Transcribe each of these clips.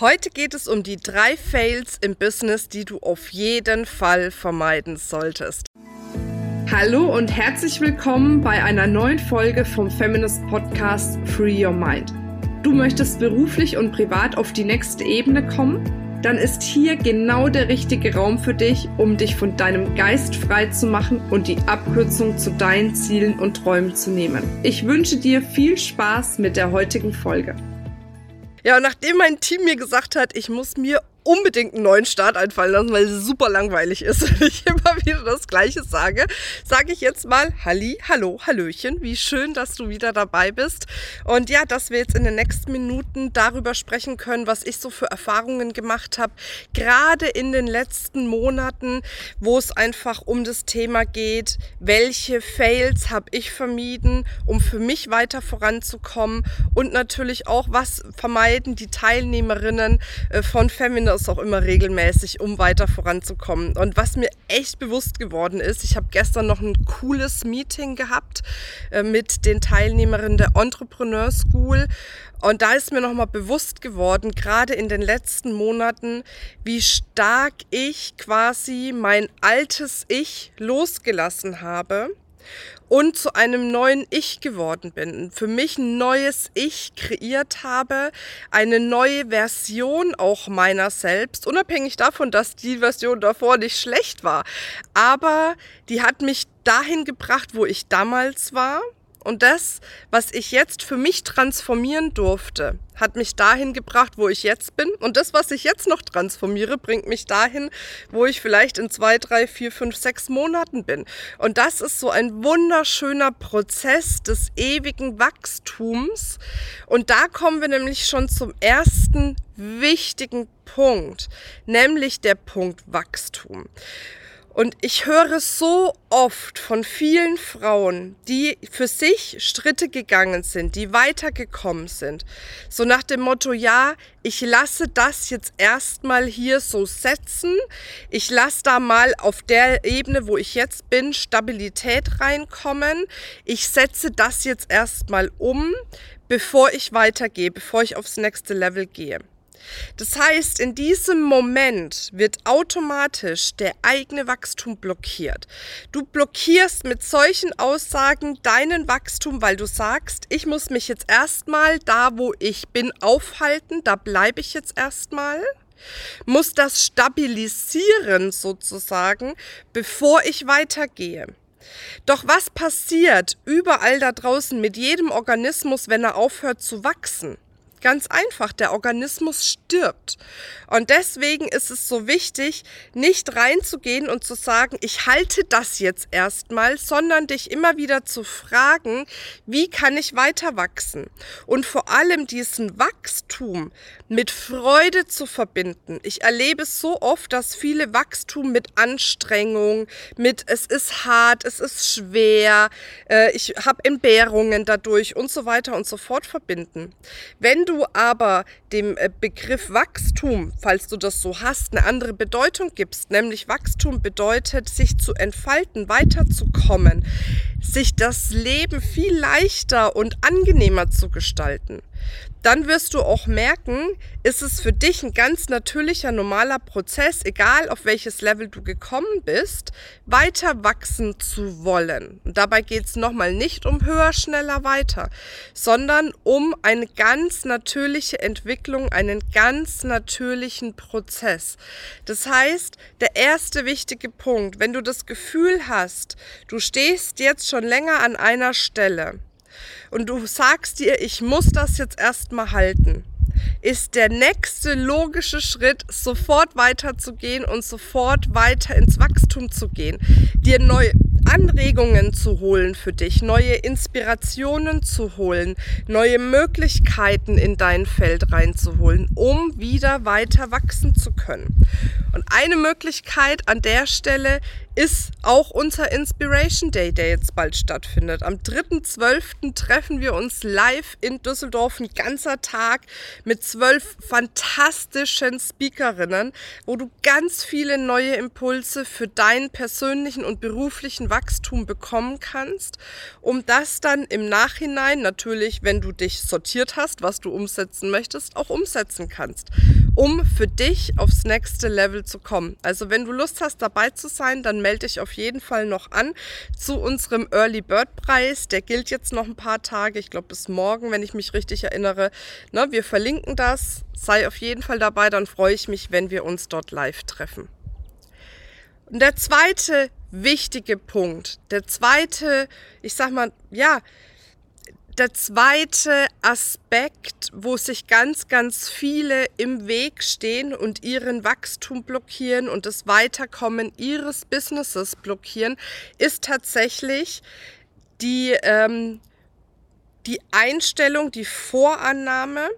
Heute geht es um die drei Fails im Business, die du auf jeden Fall vermeiden solltest. Hallo und herzlich willkommen bei einer neuen Folge vom Feminist Podcast Free Your Mind. Du möchtest beruflich und privat auf die nächste Ebene kommen? Dann ist hier genau der richtige Raum für dich, um dich von deinem Geist frei zu machen und die Abkürzung zu deinen Zielen und Träumen zu nehmen. Ich wünsche dir viel Spaß mit der heutigen Folge. Ja, und nachdem mein Team mir gesagt hat, ich muss mir unbedingt einen neuen Start einfallen lassen, weil es super langweilig ist und ich immer wieder das Gleiche sage, sage ich jetzt mal Halli, Hallo, Hallöchen. Wie schön, dass du wieder dabei bist. Und ja, dass wir jetzt in den nächsten Minuten darüber sprechen können, was ich so für Erfahrungen gemacht habe, gerade in den letzten Monaten, wo es einfach um das Thema geht, welche Fails habe ich vermieden, um für mich weiter voranzukommen und natürlich auch, was vermeiden die Teilnehmerinnen äh, von Feminist das auch immer regelmäßig, um weiter voranzukommen. Und was mir echt bewusst geworden ist, ich habe gestern noch ein cooles Meeting gehabt äh, mit den Teilnehmerinnen der Entrepreneur School. Und da ist mir nochmal bewusst geworden, gerade in den letzten Monaten, wie stark ich quasi mein altes Ich losgelassen habe und zu einem neuen Ich geworden bin. Für mich ein neues Ich kreiert habe, eine neue Version auch meiner selbst, unabhängig davon, dass die Version davor nicht schlecht war. Aber die hat mich dahin gebracht, wo ich damals war und das, was ich jetzt für mich transformieren durfte, hat mich dahin gebracht, wo ich jetzt bin. Und das, was ich jetzt noch transformiere, bringt mich dahin, wo ich vielleicht in zwei, drei, vier, fünf, sechs Monaten bin. Und das ist so ein wunderschöner Prozess des ewigen Wachstums. Und da kommen wir nämlich schon zum ersten wichtigen Punkt, nämlich der Punkt Wachstum. Und ich höre so oft von vielen Frauen, die für sich Schritte gegangen sind, die weitergekommen sind. So nach dem Motto, ja, ich lasse das jetzt erstmal hier so setzen. Ich lasse da mal auf der Ebene, wo ich jetzt bin, Stabilität reinkommen. Ich setze das jetzt erstmal um, bevor ich weitergehe, bevor ich aufs nächste Level gehe. Das heißt, in diesem Moment wird automatisch der eigene Wachstum blockiert. Du blockierst mit solchen Aussagen deinen Wachstum, weil du sagst, ich muss mich jetzt erstmal da, wo ich bin, aufhalten, da bleibe ich jetzt erstmal muss das stabilisieren sozusagen, bevor ich weitergehe. Doch was passiert überall da draußen mit jedem Organismus, wenn er aufhört zu wachsen? Ganz einfach, der Organismus stirbt. Und deswegen ist es so wichtig, nicht reinzugehen und zu sagen, ich halte das jetzt erstmal, sondern dich immer wieder zu fragen, wie kann ich weiter wachsen? Und vor allem diesen Wachstum mit Freude zu verbinden. Ich erlebe so oft, dass viele Wachstum mit Anstrengung, mit es ist hart, es ist schwer, äh, ich habe Entbehrungen dadurch und so weiter und so fort verbinden. Wenn du aber dem äh, Begriff Wachstum, falls du das so hast, eine andere Bedeutung gibst, nämlich Wachstum bedeutet, sich zu entfalten, weiterzukommen, sich das Leben viel leichter und angenehmer zu gestalten, dann wirst du auch merken, ist es für dich ein ganz natürlicher, normaler Prozess, egal auf welches Level du gekommen bist, weiter wachsen zu wollen. Und dabei geht es nochmal nicht um höher, schneller, weiter, sondern um eine ganz natürliche Entwicklung, einen ganz natürlichen Prozess. Das heißt, der erste wichtige Punkt, wenn du das Gefühl hast, du stehst jetzt schon länger an einer Stelle, und du sagst dir, ich muss das jetzt erstmal halten, ist der nächste logische Schritt, sofort weiterzugehen und sofort weiter ins Wachstum zu gehen, dir neue Anregungen zu holen für dich, neue Inspirationen zu holen, neue Möglichkeiten in dein Feld reinzuholen, um wieder weiter wachsen zu können. Und eine Möglichkeit an der Stelle ist auch unser Inspiration Day, der jetzt bald stattfindet. Am 3.12. treffen wir uns live in Düsseldorf, ein ganzer Tag mit zwölf fantastischen Speakerinnen, wo du ganz viele neue Impulse für deinen persönlichen und beruflichen Wachstum bekommen kannst, um das dann im Nachhinein natürlich, wenn du dich sortiert hast, was du umsetzen möchtest, auch umsetzen kannst, um für dich aufs nächste Level zu kommen. Also wenn du Lust hast, dabei zu sein, dann melde dich auf jeden Fall noch an zu unserem Early Bird Preis. Der gilt jetzt noch ein paar Tage, ich glaube bis morgen, wenn ich mich richtig erinnere. Ne, wir verlinken das. Sei auf jeden Fall dabei, dann freue ich mich, wenn wir uns dort live treffen. Und der zweite wichtige Punkt, der zweite, ich sag mal, ja, der zweite Aspekt, wo sich ganz, ganz viele im Weg stehen und ihren Wachstum blockieren und das Weiterkommen ihres Businesses blockieren, ist tatsächlich die, ähm, die Einstellung, die Vorannahme,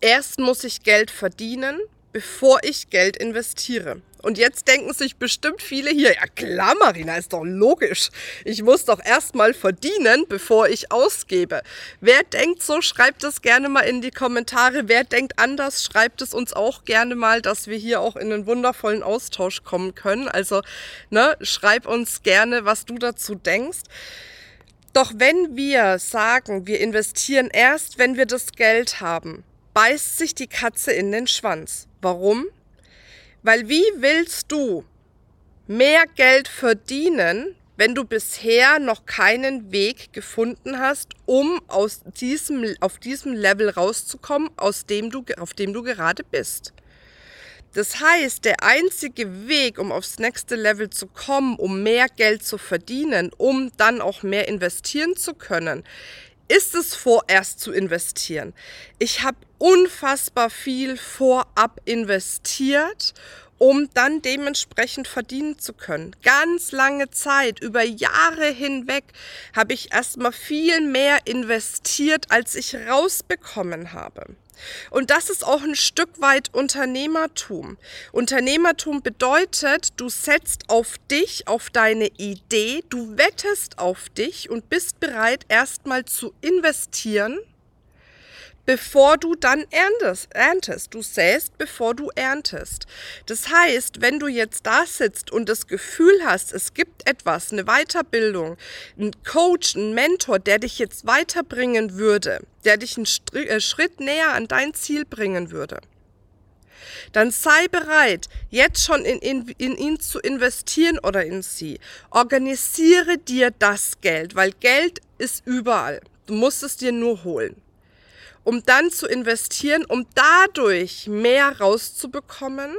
erst muss ich Geld verdienen, bevor ich Geld investiere. Und jetzt denken sich bestimmt viele hier, ja klar, Marina, ist doch logisch. Ich muss doch erstmal verdienen, bevor ich ausgebe. Wer denkt so, schreibt es gerne mal in die Kommentare. Wer denkt anders, schreibt es uns auch gerne mal, dass wir hier auch in einen wundervollen Austausch kommen können. Also, ne, schreib uns gerne, was du dazu denkst. Doch wenn wir sagen, wir investieren erst, wenn wir das Geld haben, beißt sich die Katze in den Schwanz. Warum? Weil wie willst du mehr Geld verdienen, wenn du bisher noch keinen Weg gefunden hast, um aus diesem, auf diesem Level rauszukommen, aus dem du, auf dem du gerade bist? Das heißt, der einzige Weg, um aufs nächste Level zu kommen, um mehr Geld zu verdienen, um dann auch mehr investieren zu können, ist es vorerst zu investieren. Ich habe unfassbar viel vorab investiert, um dann dementsprechend verdienen zu können. Ganz lange Zeit, über Jahre hinweg, habe ich erstmal viel mehr investiert, als ich rausbekommen habe. Und das ist auch ein Stück weit Unternehmertum. Unternehmertum bedeutet, du setzt auf dich, auf deine Idee, du wettest auf dich und bist bereit, erstmal zu investieren bevor du dann erntest, erntest. Du säst, bevor du erntest. Das heißt, wenn du jetzt da sitzt und das Gefühl hast, es gibt etwas, eine Weiterbildung, ein Coach, ein Mentor, der dich jetzt weiterbringen würde, der dich einen äh, Schritt näher an dein Ziel bringen würde, dann sei bereit, jetzt schon in, in, in ihn zu investieren oder in sie. Organisiere dir das Geld, weil Geld ist überall. Du musst es dir nur holen um dann zu investieren, um dadurch mehr rauszubekommen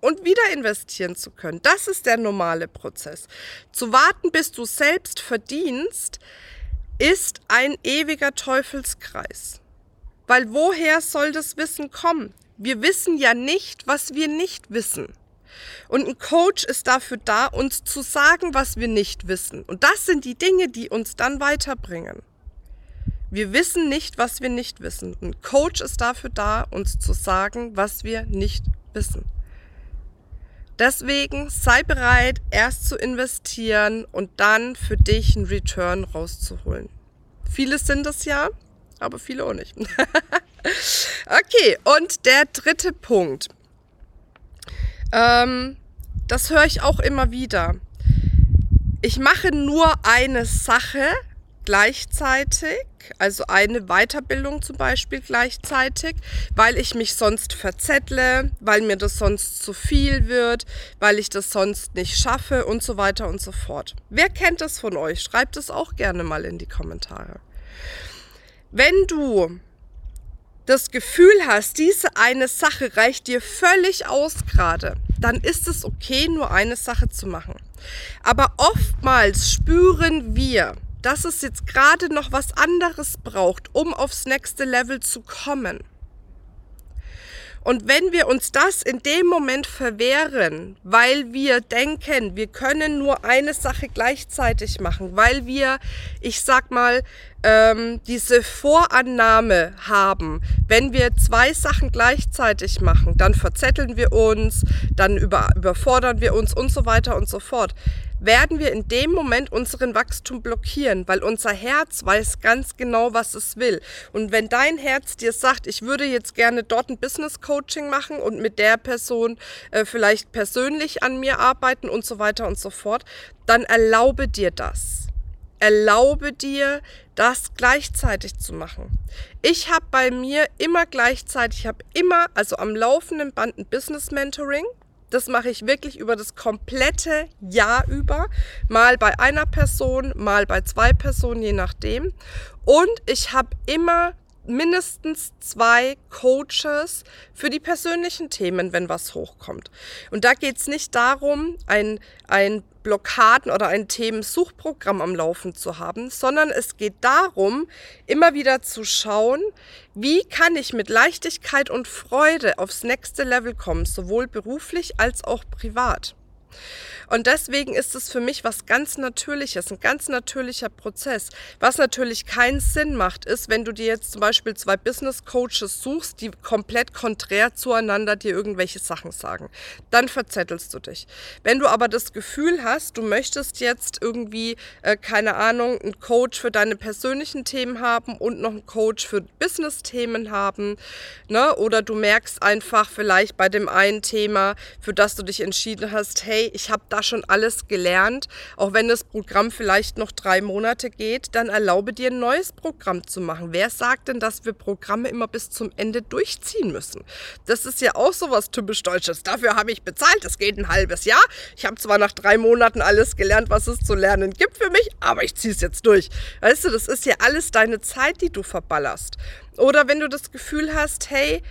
und wieder investieren zu können. Das ist der normale Prozess. Zu warten, bis du selbst verdienst, ist ein ewiger Teufelskreis. Weil woher soll das Wissen kommen? Wir wissen ja nicht, was wir nicht wissen. Und ein Coach ist dafür da, uns zu sagen, was wir nicht wissen. Und das sind die Dinge, die uns dann weiterbringen. Wir wissen nicht, was wir nicht wissen. Ein Coach ist dafür da, uns zu sagen, was wir nicht wissen. Deswegen sei bereit, erst zu investieren und dann für dich einen Return rauszuholen. Viele sind es ja, aber viele auch nicht. okay, und der dritte Punkt. Ähm, das höre ich auch immer wieder. Ich mache nur eine Sache gleichzeitig, also eine Weiterbildung zum Beispiel gleichzeitig, weil ich mich sonst verzettle, weil mir das sonst zu viel wird, weil ich das sonst nicht schaffe und so weiter und so fort. Wer kennt das von euch? Schreibt es auch gerne mal in die Kommentare. Wenn du das Gefühl hast, diese eine Sache reicht dir völlig aus gerade, dann ist es okay, nur eine Sache zu machen. Aber oftmals spüren wir, dass es jetzt gerade noch was anderes braucht, um aufs nächste Level zu kommen. Und wenn wir uns das in dem Moment verwehren, weil wir denken, wir können nur eine Sache gleichzeitig machen, weil wir, ich sag mal, ähm, diese Vorannahme haben, wenn wir zwei Sachen gleichzeitig machen, dann verzetteln wir uns, dann über, überfordern wir uns und so weiter und so fort, werden wir in dem Moment unseren Wachstum blockieren, weil unser Herz weiß ganz genau, was es will. Und wenn dein Herz dir sagt, ich würde jetzt gerne dort ein Business Coaching machen und mit der Person äh, vielleicht persönlich an mir arbeiten und so weiter und so fort, dann erlaube dir das erlaube dir, das gleichzeitig zu machen. Ich habe bei mir immer gleichzeitig, ich habe immer, also am laufenden Band ein Business Mentoring. Das mache ich wirklich über das komplette Jahr über. Mal bei einer Person, mal bei zwei Personen, je nachdem. Und ich habe immer mindestens zwei Coaches für die persönlichen Themen, wenn was hochkommt. Und da geht es nicht darum, ein, ein Blockaden oder ein Themensuchprogramm am Laufen zu haben, sondern es geht darum, immer wieder zu schauen, wie kann ich mit Leichtigkeit und Freude aufs nächste Level kommen, sowohl beruflich als auch privat. Und deswegen ist es für mich was ganz Natürliches, ein ganz natürlicher Prozess. Was natürlich keinen Sinn macht, ist, wenn du dir jetzt zum Beispiel zwei Business Coaches suchst, die komplett konträr zueinander dir irgendwelche Sachen sagen. Dann verzettelst du dich. Wenn du aber das Gefühl hast, du möchtest jetzt irgendwie, äh, keine Ahnung, einen Coach für deine persönlichen Themen haben und noch einen Coach für Business-Themen haben, ne? oder du merkst einfach vielleicht bei dem einen Thema, für das du dich entschieden hast, hey, ich habe da schon alles gelernt, auch wenn das Programm vielleicht noch drei Monate geht, dann erlaube dir ein neues Programm zu machen. Wer sagt denn, dass wir Programme immer bis zum Ende durchziehen müssen? Das ist ja auch so was typisch Deutsches. Dafür habe ich bezahlt, das geht ein halbes Jahr. Ich habe zwar nach drei Monaten alles gelernt, was es zu lernen gibt für mich, aber ich ziehe es jetzt durch. Weißt du, das ist ja alles deine Zeit, die du verballerst. Oder wenn du das Gefühl hast, hey,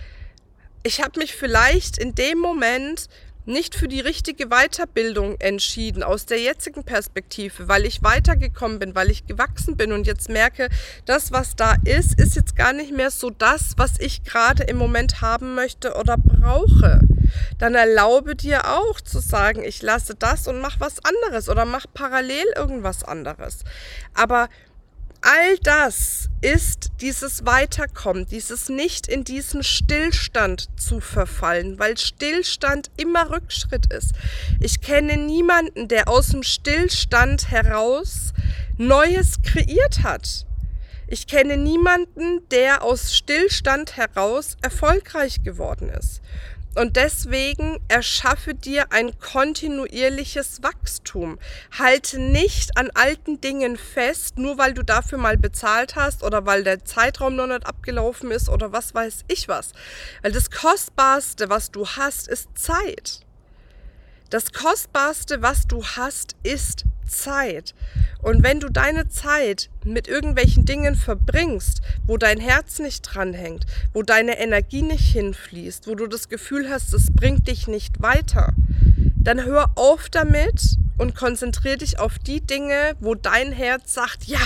ich habe mich vielleicht in dem Moment nicht für die richtige Weiterbildung entschieden aus der jetzigen Perspektive, weil ich weitergekommen bin, weil ich gewachsen bin und jetzt merke, das, was da ist, ist jetzt gar nicht mehr so das, was ich gerade im Moment haben möchte oder brauche. Dann erlaube dir auch zu sagen, ich lasse das und mach was anderes oder mach parallel irgendwas anderes. Aber all das ist dieses Weiterkommen, dieses nicht in diesen Stillstand zu verfallen, weil Stillstand immer Rückschritt ist. Ich kenne niemanden, der aus dem Stillstand heraus Neues kreiert hat. Ich kenne niemanden, der aus Stillstand heraus erfolgreich geworden ist. Und deswegen erschaffe dir ein kontinuierliches Wachstum. Halte nicht an alten Dingen fest, nur weil du dafür mal bezahlt hast oder weil der Zeitraum noch nicht abgelaufen ist oder was weiß ich was. Weil das Kostbarste, was du hast, ist Zeit. Das Kostbarste, was du hast, ist Zeit. Und wenn du deine Zeit mit irgendwelchen Dingen verbringst, wo dein Herz nicht dranhängt, wo deine Energie nicht hinfließt, wo du das Gefühl hast, es bringt dich nicht weiter, dann hör auf damit und konzentriere dich auf die Dinge, wo dein Herz sagt, ja,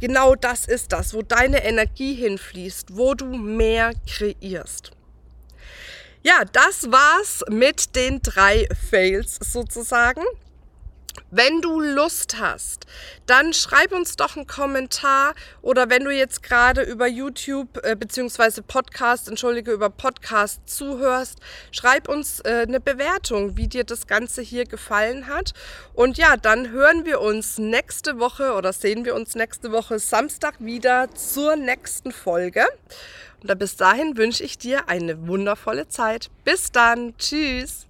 genau das ist das, wo deine Energie hinfließt, wo du mehr kreierst. Ja, das war's mit den drei Fails sozusagen. Wenn du Lust hast, dann schreib uns doch einen Kommentar oder wenn du jetzt gerade über YouTube äh, bzw. Podcast, entschuldige, über Podcast zuhörst, schreib uns äh, eine Bewertung, wie dir das Ganze hier gefallen hat. Und ja, dann hören wir uns nächste Woche oder sehen wir uns nächste Woche Samstag wieder zur nächsten Folge. Und bis dahin wünsche ich dir eine wundervolle Zeit. Bis dann. Tschüss.